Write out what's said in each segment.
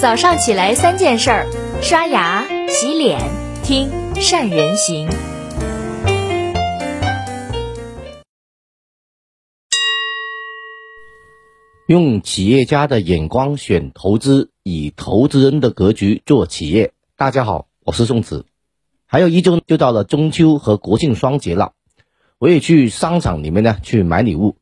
早上起来三件事儿：刷牙、洗脸、听善人行。用企业家的眼光选投资，以投资人的格局做企业。大家好，我是宋子。还有一周就到了中秋和国庆双节了，我也去商场里面呢去买礼物，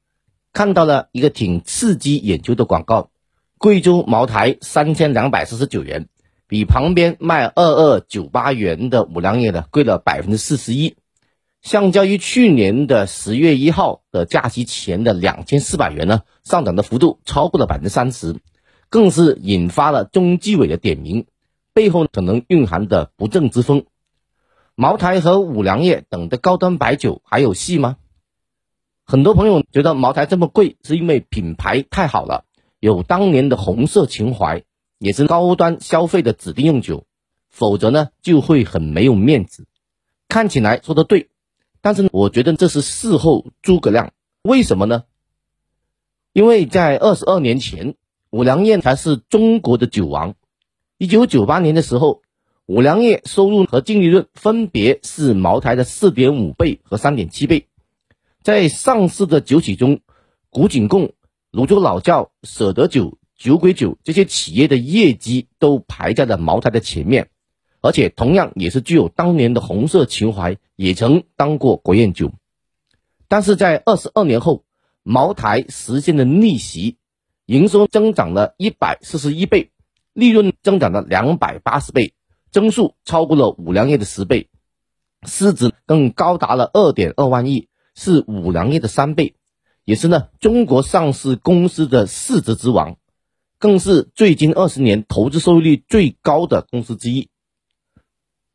看到了一个挺刺激眼球的广告：贵州茅台三千两百四十九元，比旁边卖二二九八元的五粮液呢贵了百分之四十一。相较于去年的十月一号的假期前的两千四百元呢，上涨的幅度超过了百分之三十，更是引发了中纪委的点名，背后可能蕴含的不正之风。茅台和五粮液等的高端白酒还有戏吗？很多朋友觉得茅台这么贵，是因为品牌太好了，有当年的红色情怀，也是高端消费的指定用酒，否则呢就会很没有面子。看起来说的对。但是我觉得这是事后诸葛亮，为什么呢？因为在二十二年前，五粮液才是中国的酒王。一九九八年的时候，五粮液收入和净利润分别是茅台的四点五倍和三点七倍。在上市的酒企中，古井贡、泸州老窖、舍得酒、酒鬼酒这些企业的业绩都排在了茅台的前面。而且同样也是具有当年的红色情怀，也曾当过国宴酒。但是在二十二年后，茅台实现了逆袭，营收增长了一百四十一倍，利润增长了两百八十倍，增速超过了五粮液的十倍，市值更高达了二点二万亿，是五粮液的三倍，也是呢中国上市公司的市值之王，更是最近二十年投资收益率最高的公司之一。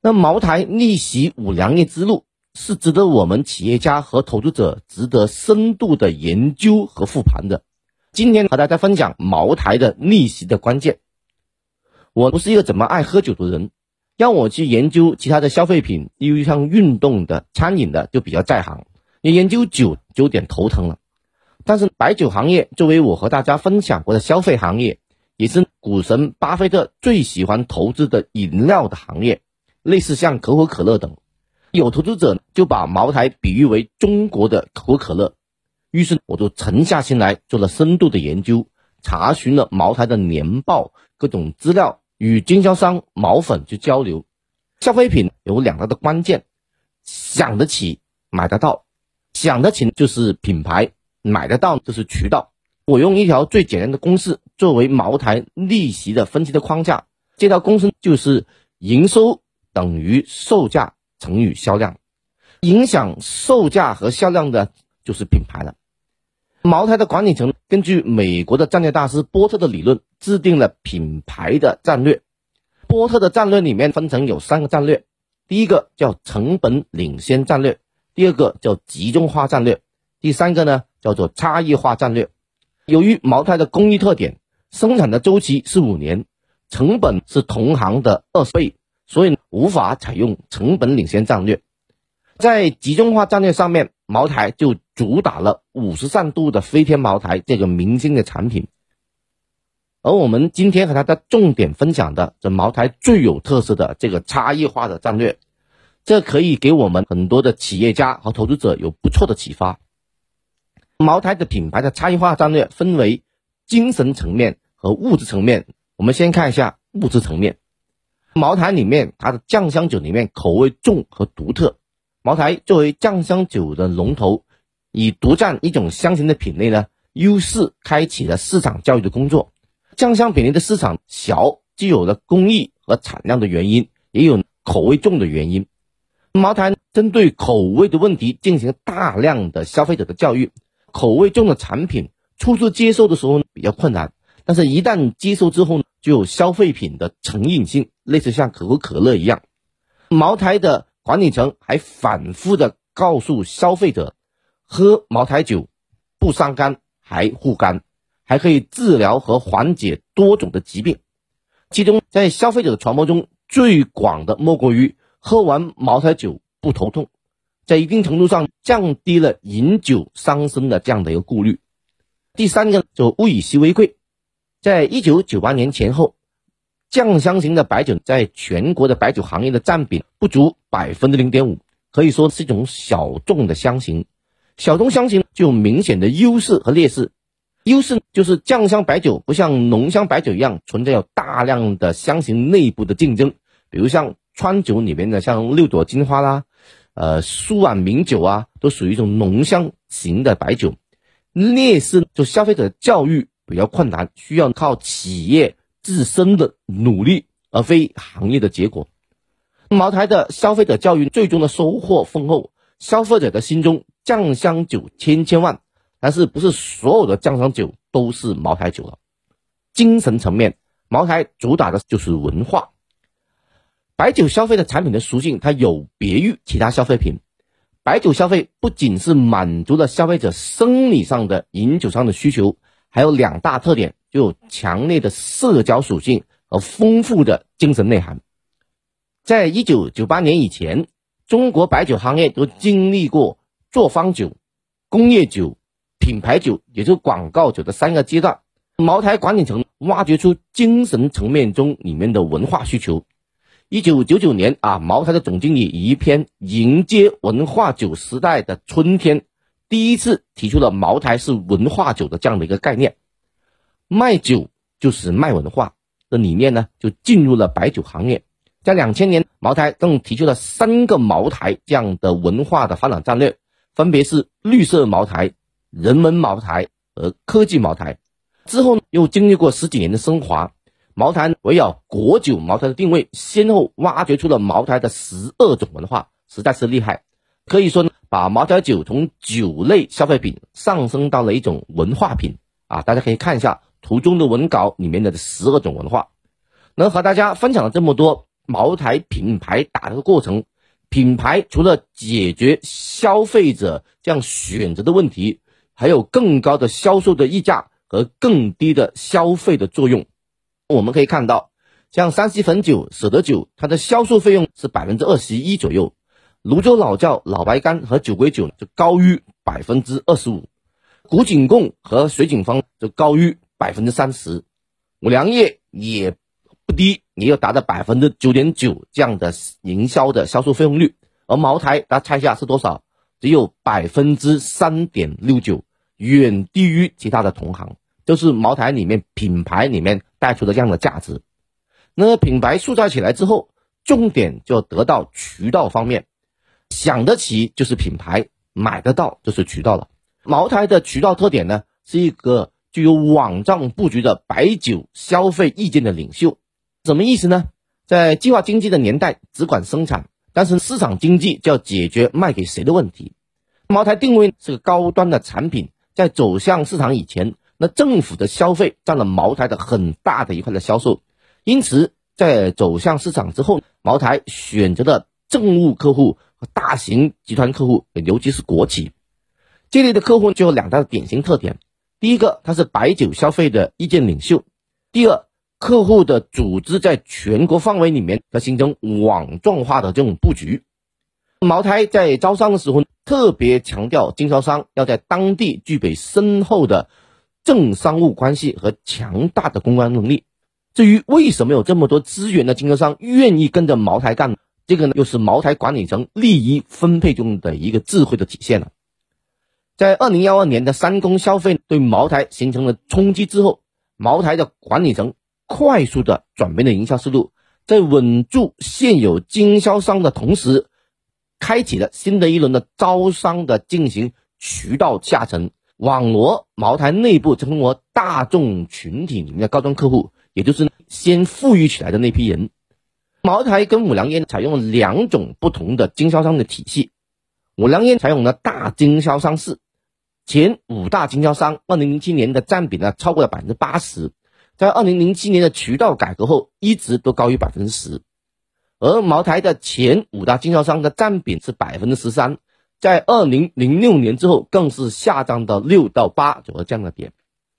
那茅台逆袭五粮液之路是值得我们企业家和投资者值得深度的研究和复盘的。今天和大家分享茅台的逆袭的关键。我不是一个怎么爱喝酒的人，让我去研究其他的消费品，例如像运动的、餐饮的，就比较在行。你研究酒就有点头疼了。但是白酒行业作为我和大家分享过的消费行业，也是股神巴菲特最喜欢投资的饮料的行业。类似像可口可乐等，有投资者就把茅台比喻为中国的可口可乐，于是我就沉下心来做了深度的研究，查询了茅台的年报、各种资料，与经销商毛粉去交流。消费品有两大的关键：想得起、买得到。想得起就是品牌，买得到就是渠道。我用一条最简单的公式作为茅台逆袭的分析的框架，这条公式就是营收。等于售价乘以销量，影响售价和销量的就是品牌了。茅台的管理层根据美国的战略大师波特的理论，制定了品牌的战略。波特的战略里面分成有三个战略，第一个叫成本领先战略，第二个叫集中化战略，第三个呢叫做差异化战略。由于茅台的工艺特点，生产的周期是五年，成本是同行的二十倍。所以无法采用成本领先战略，在集中化战略上面，茅台就主打了五十三度的飞天茅台这个明星的产品。而我们今天和大家重点分享的这茅台最有特色的这个差异化的战略，这可以给我们很多的企业家和投资者有不错的启发。茅台的品牌的差异化战略分为精神层面和物质层面，我们先看一下物质层面。茅台里面，它的酱香酒里面口味重和独特。茅台作为酱香酒的龙头，以独占一种香型的品类呢，优势开启了市场教育的工作。酱香品类的市场小，既有了工艺和产量的原因，也有口味重的原因。茅台针对口味的问题进行大量的消费者的教育。口味重的产品初次接受的时候比较困难，但是一旦接受之后呢，就有消费品的成瘾性。类似像可口可乐一样，茅台的管理层还反复的告诉消费者，喝茅台酒不伤肝，还护肝，还可以治疗和缓解多种的疾病。其中，在消费者的传播中最广的莫过于喝完茅台酒不头痛，在一定程度上降低了饮酒伤身的这样的一个顾虑。第三个就物以稀为贵，在一九九八年前后。酱香型的白酒在全国的白酒行业的占比不足百分之零点五，可以说是一种小众的香型。小众香型就有明显的优势和劣势。优势就是酱香白酒不像浓香白酒一样存在有大量的香型内部的竞争，比如像川酒里面的像六朵金花啦，呃苏皖名酒啊，都属于一种浓香型的白酒。劣势就消费者教育比较困难，需要靠企业自身的努力，而非行业的结果。茅台的消费者教育最终的收获丰厚，消费者的心中酱香酒千千万。但是不是所有的酱香酒都是茅台酒了？精神层面，茅台主打的就是文化。白酒消费的产品的属性，它有别于其他消费品。白酒消费不仅是满足了消费者生理上的饮酒上的需求，还有两大特点，就有强烈的社交属性和丰富的精神内涵。在一九九八年以前，中国白酒行业都经历过作坊酒、工业酒。品牌酒，也就是广告酒的三个阶段。茅台管理层挖掘出精神层面中里面的文化需求。一九九九年啊，茅台的总经理以一篇《迎接文化酒时代的春天》，第一次提出了茅台是文化酒的这样的一个概念。卖酒就是卖文化的理念呢，就进入了白酒行业。在两千年，茅台更提出了三个茅台这样的文化的发展战略，分别是绿色茅台。人文茅台和科技茅台之后又经历过十几年的升华，茅台围绕国酒茅台的定位，先后挖掘出了茅台的十二种文化，实在是厉害。可以说呢，把茅台酒从酒类消费品上升到了一种文化品啊！大家可以看一下图中的文稿里面的十二种文化。能和大家分享了这么多茅台品牌打的过程，品牌除了解决消费者这样选择的问题。还有更高的销售的溢价和更低的消费的作用。我们可以看到，像山西汾酒、舍得酒，它的销售费用是百分之二十一左右；泸州老窖、老白干和酒鬼酒就高于百分之二十五；古井贡和水井坊就高于百分之三十；五粮液也不低，也有达到百分之九点九这样的营销的销售费用率。而茅台，大家猜一下是多少？只有百分之三点六九。远低于其他的同行，就是茅台里面品牌里面带出的这样的价值。那品牌塑造起来之后，重点就得到渠道方面，想得起就是品牌，买得到就是渠道了。茅台的渠道特点呢，是一个具有网状布局的白酒消费意见的领袖。什么意思呢？在计划经济的年代，只管生产，但是市场经济就要解决卖给谁的问题。茅台定位是个高端的产品。在走向市场以前，那政府的消费占了茅台的很大的一块的销售，因此在走向市场之后，茅台选择了政务客户和大型集团客户，尤其是国企这类的客户就有两大典型特点：第一个，它是白酒消费的意见领袖；第二，客户的组织在全国范围里面要形成网状化的这种布局。茅台在招商的时候。特别强调经销商要在当地具备深厚的政商务关系和强大的公关能力。至于为什么有这么多资源的经销商愿意跟着茅台干，这个呢又是茅台管理层利益分配中的一个智慧的体现了。在二零幺二年的三公消费对茅台形成了冲击之后，茅台的管理层快速的转变了营销思路，在稳住现有经销商的同时。开启了新的一轮的招商的进行渠道下沉，网罗茅台内部中国大众群体里面的高端客户，也就是先富裕起来的那批人。茅台跟五粮液采用了两种不同的经销商的体系，五粮液采用了大经销商式，前五大经销商二零零七年的占比呢超过了百分之八十，在二零零七年的渠道改革后，一直都高于百分之十。而茅台的前五大经销商的占比是百分之十三，在二零零六年之后更是下降到六到八左右这样的点。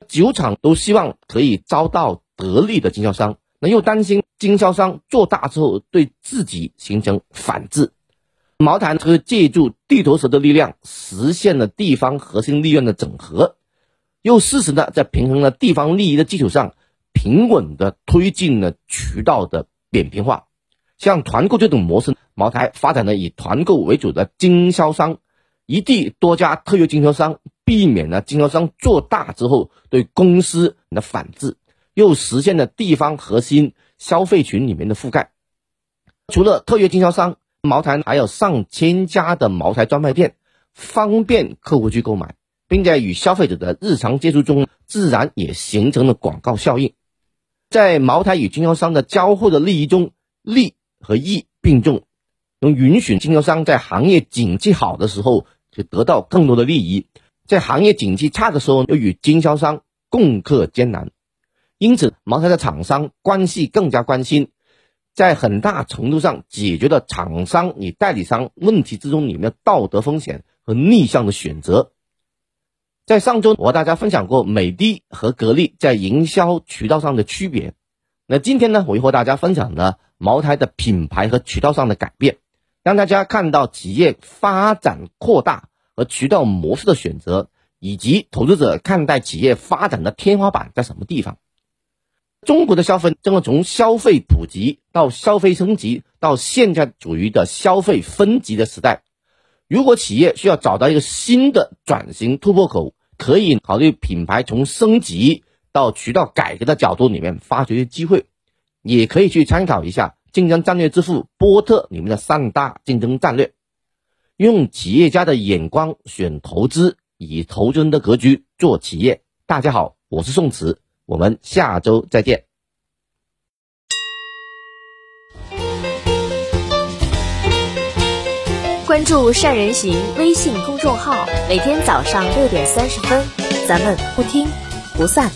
酒厂都希望可以招到得力的经销商，那又担心经销商做大之后对自己形成反制。茅台呢是借助地头蛇的力量，实现了地方核心利润的整合，又适时的在平衡了地方利益的基础上，平稳的推进了渠道的扁平化。像团购这种模式，茅台发展了以团购为主的经销商，一地多家特约经销商，避免了经销商做大之后对公司的反制，又实现了地方核心消费群里面的覆盖。除了特约经销商，茅台还有上千家的茅台专卖店，方便客户去购买，并在与消费者的日常接触中，自然也形成了广告效应。在茅台与经销商的交互的利益中，利。和义并重，能允许经销商在行业景气好的时候就得到更多的利益，在行业景气差的时候又与经销商共克艰难。因此，茅台的厂商关系更加关心，在很大程度上解决了厂商与代理商问题之中里面的道德风险和逆向的选择。在上周，我和大家分享过美的和格力在营销渠道上的区别。那今天呢，我又和大家分享了茅台的品牌和渠道上的改变，让大家看到企业发展扩大和渠道模式的选择，以及投资者看待企业发展的天花板在什么地方。中国的消费正在从消费普及到消费升级，到现在处于的消费分级的时代。如果企业需要找到一个新的转型突破口，可以考虑品牌从升级。到渠道改革的角度里面发掘机会，也可以去参考一下竞争战略之父波特里面的三大竞争战略，用企业家的眼光选投资，以投资人的格局做企业。大家好，我是宋慈，我们下周再见。关注善人行微信公众号，每天早上六点三十分，咱们不听不散。